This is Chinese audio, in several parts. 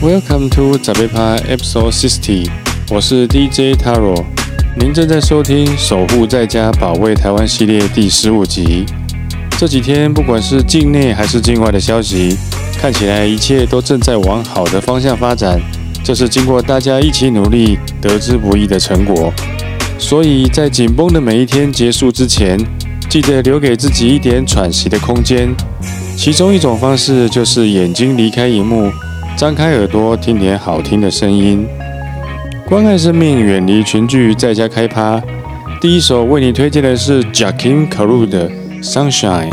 Welcome to 早贝趴 Episode Sixty，我是 DJ Taro，您正在收听《守护在家保卫台湾》系列第十五集。这几天不管是境内还是境外的消息，看起来一切都正在往好的方向发展，这是经过大家一起努力得之不易的成果。所以在紧绷的每一天结束之前，记得留给自己一点喘息的空间。其中一种方式就是眼睛离开荧幕。张开耳朵，听点好听的声音，关爱生命，远离群聚，在家开趴。第一首为你推荐的是 Jackie c a r u 的《Sunshine》。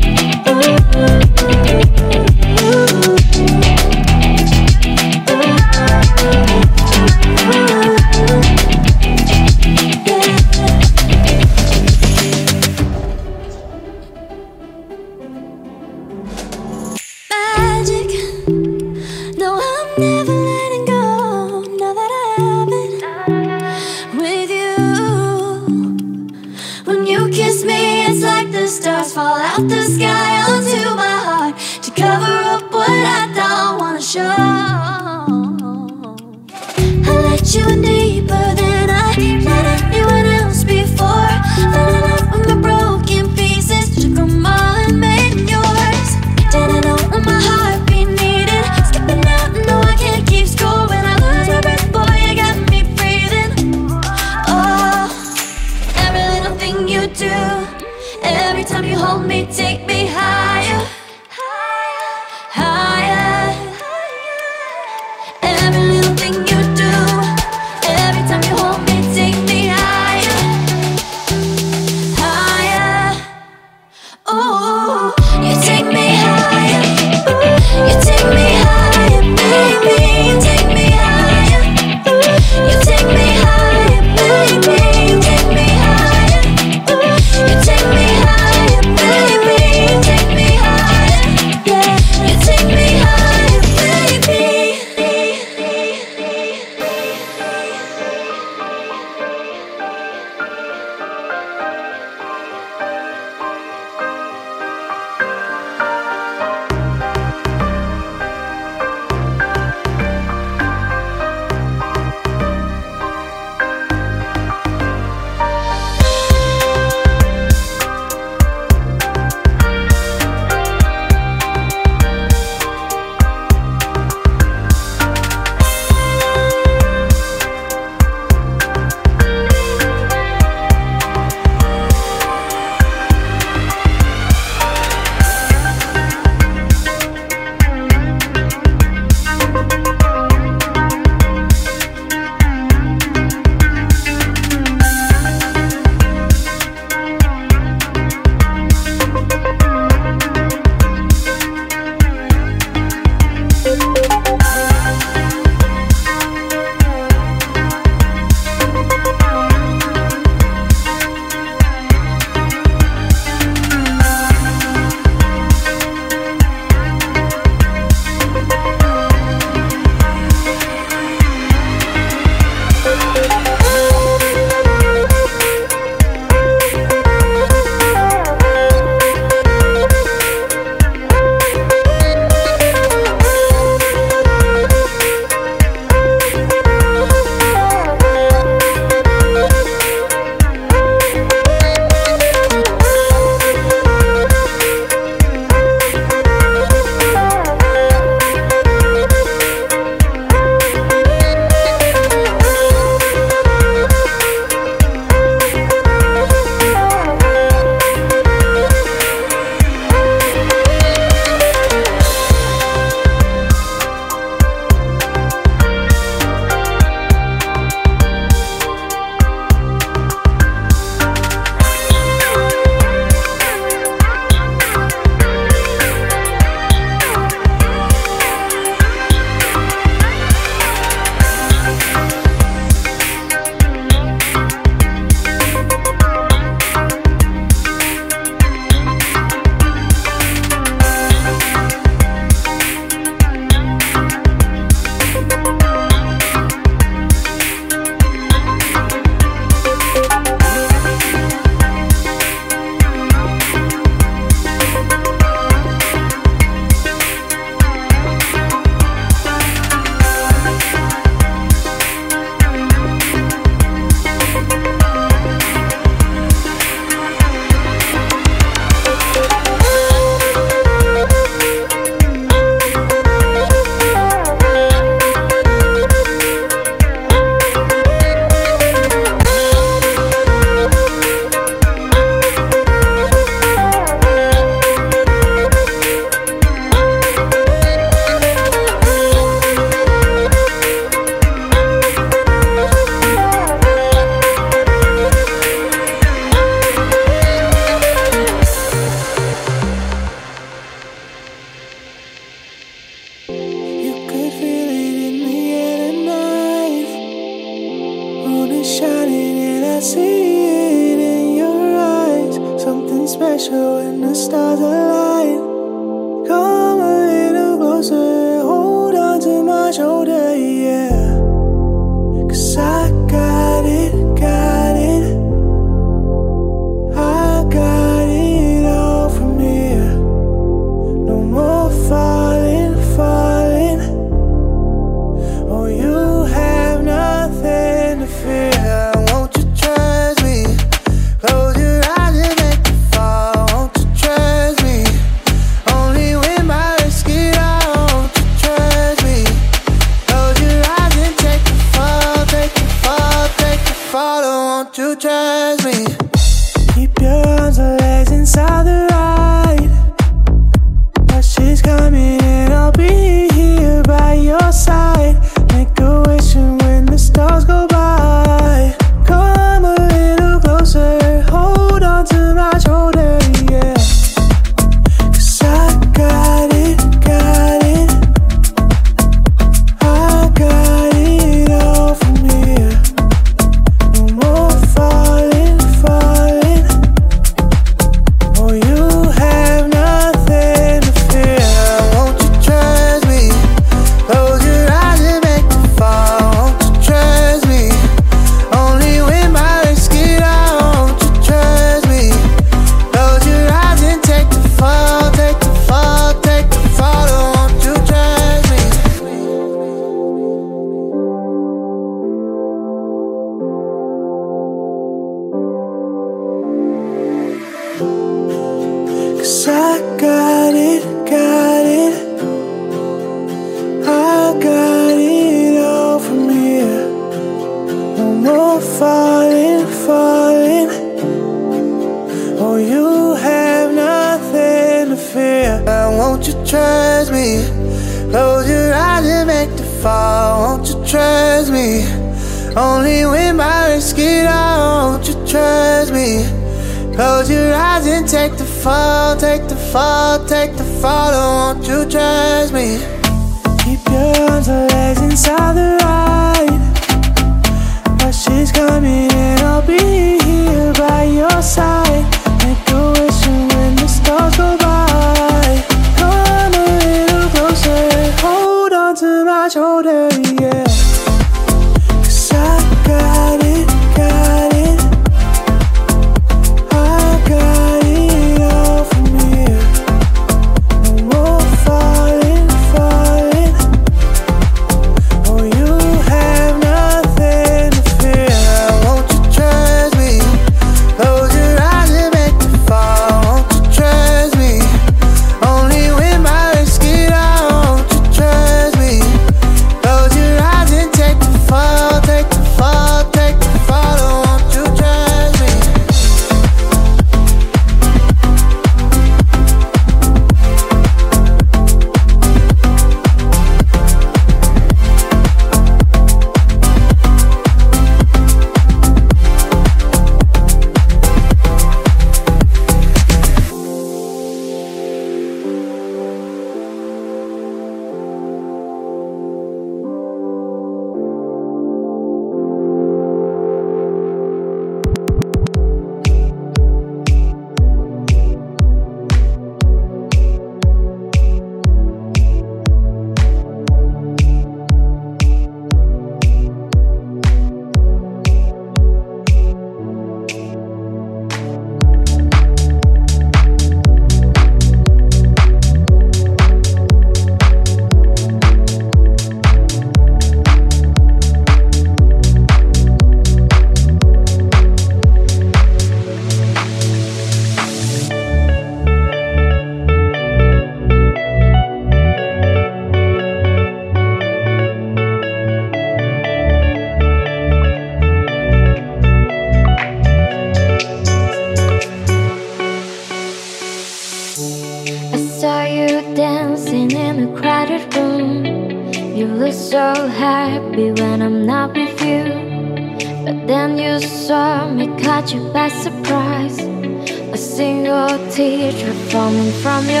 From your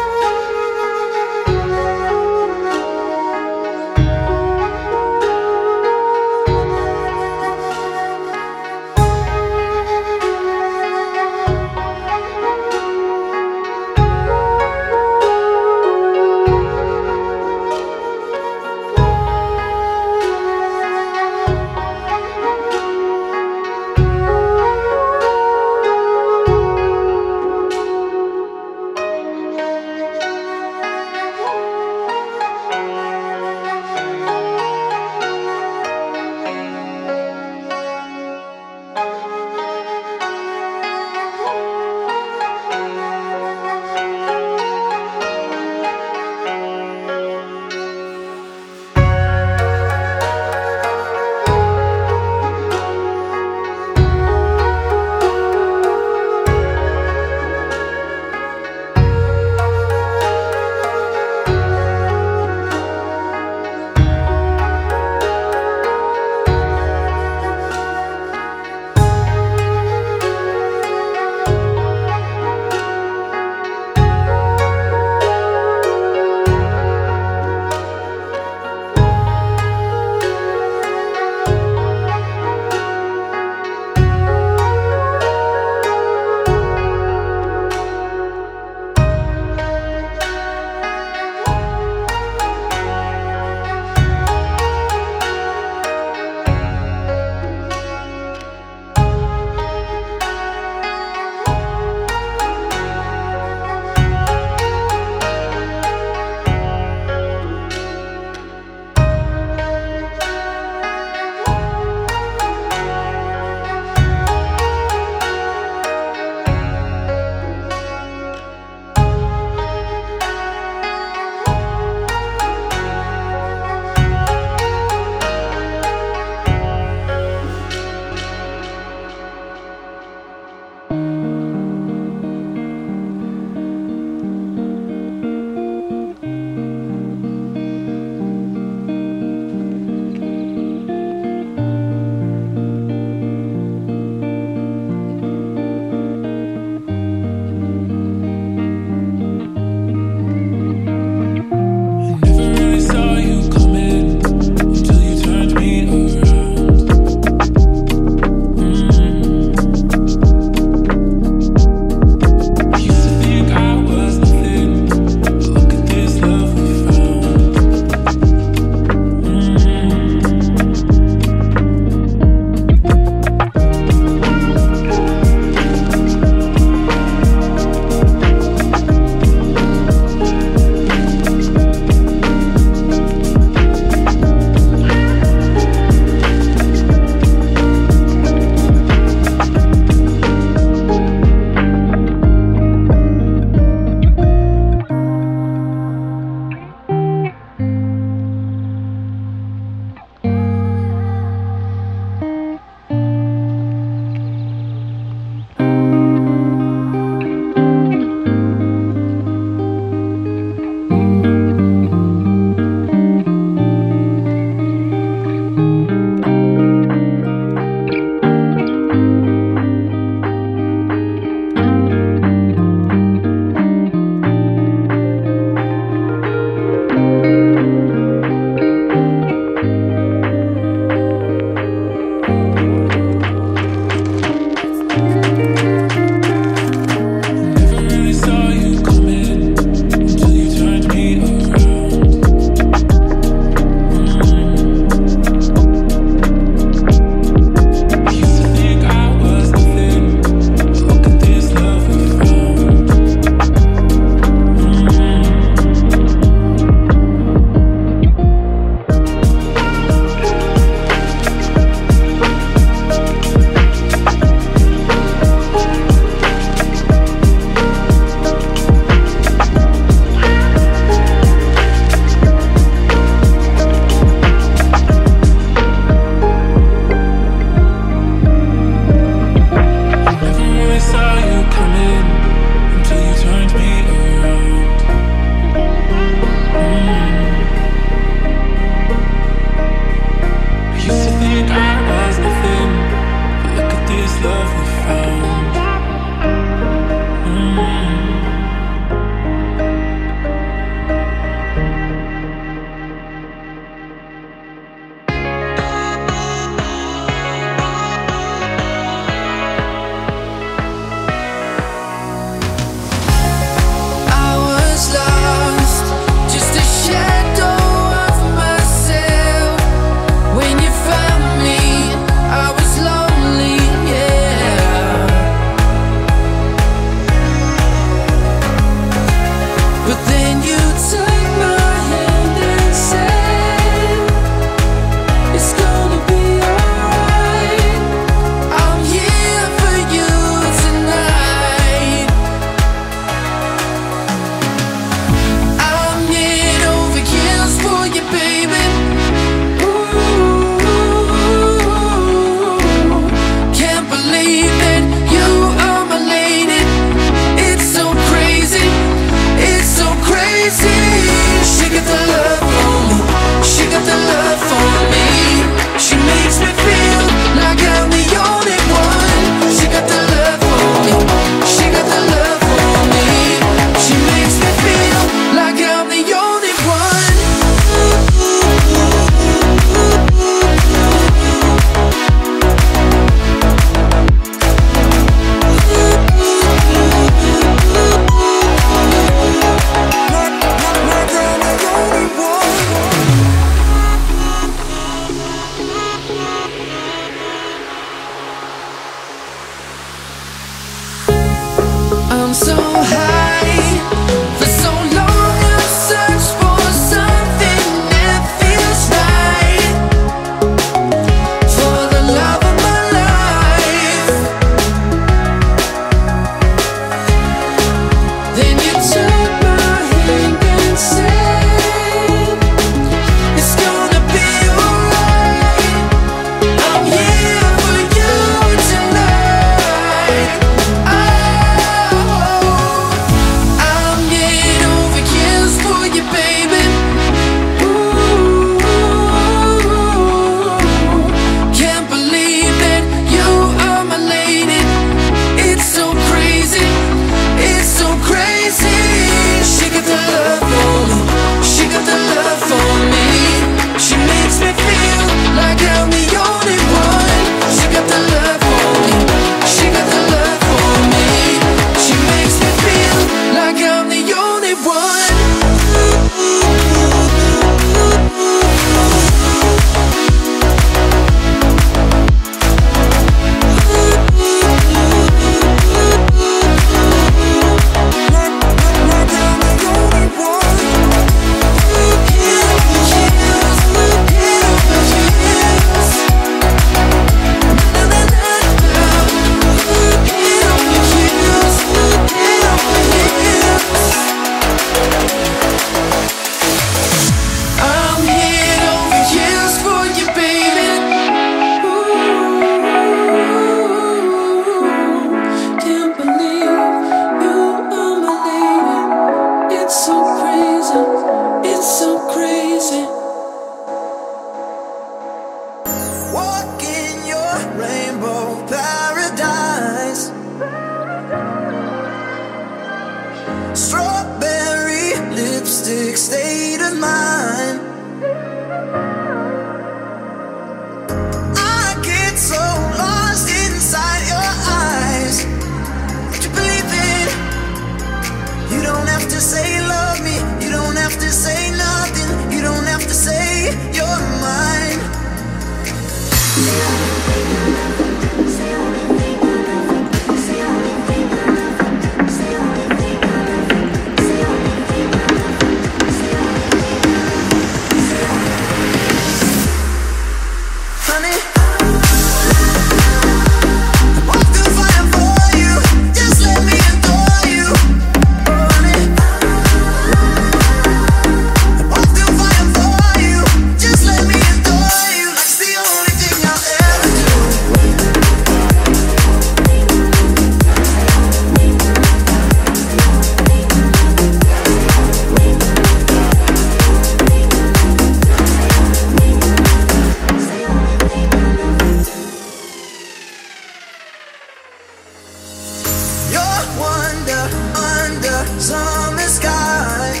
wonder under summer sky.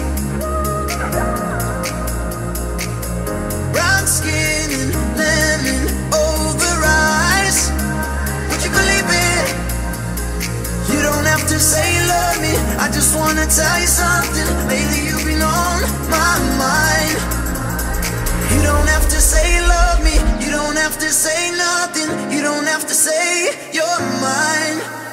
Brown skin and lemon over ice. Would you believe it? You don't have to say you love me. I just wanna tell you something. Lately you've been on my mind. You don't have to say you love me. You don't have to say nothing. You don't have to say you're mine.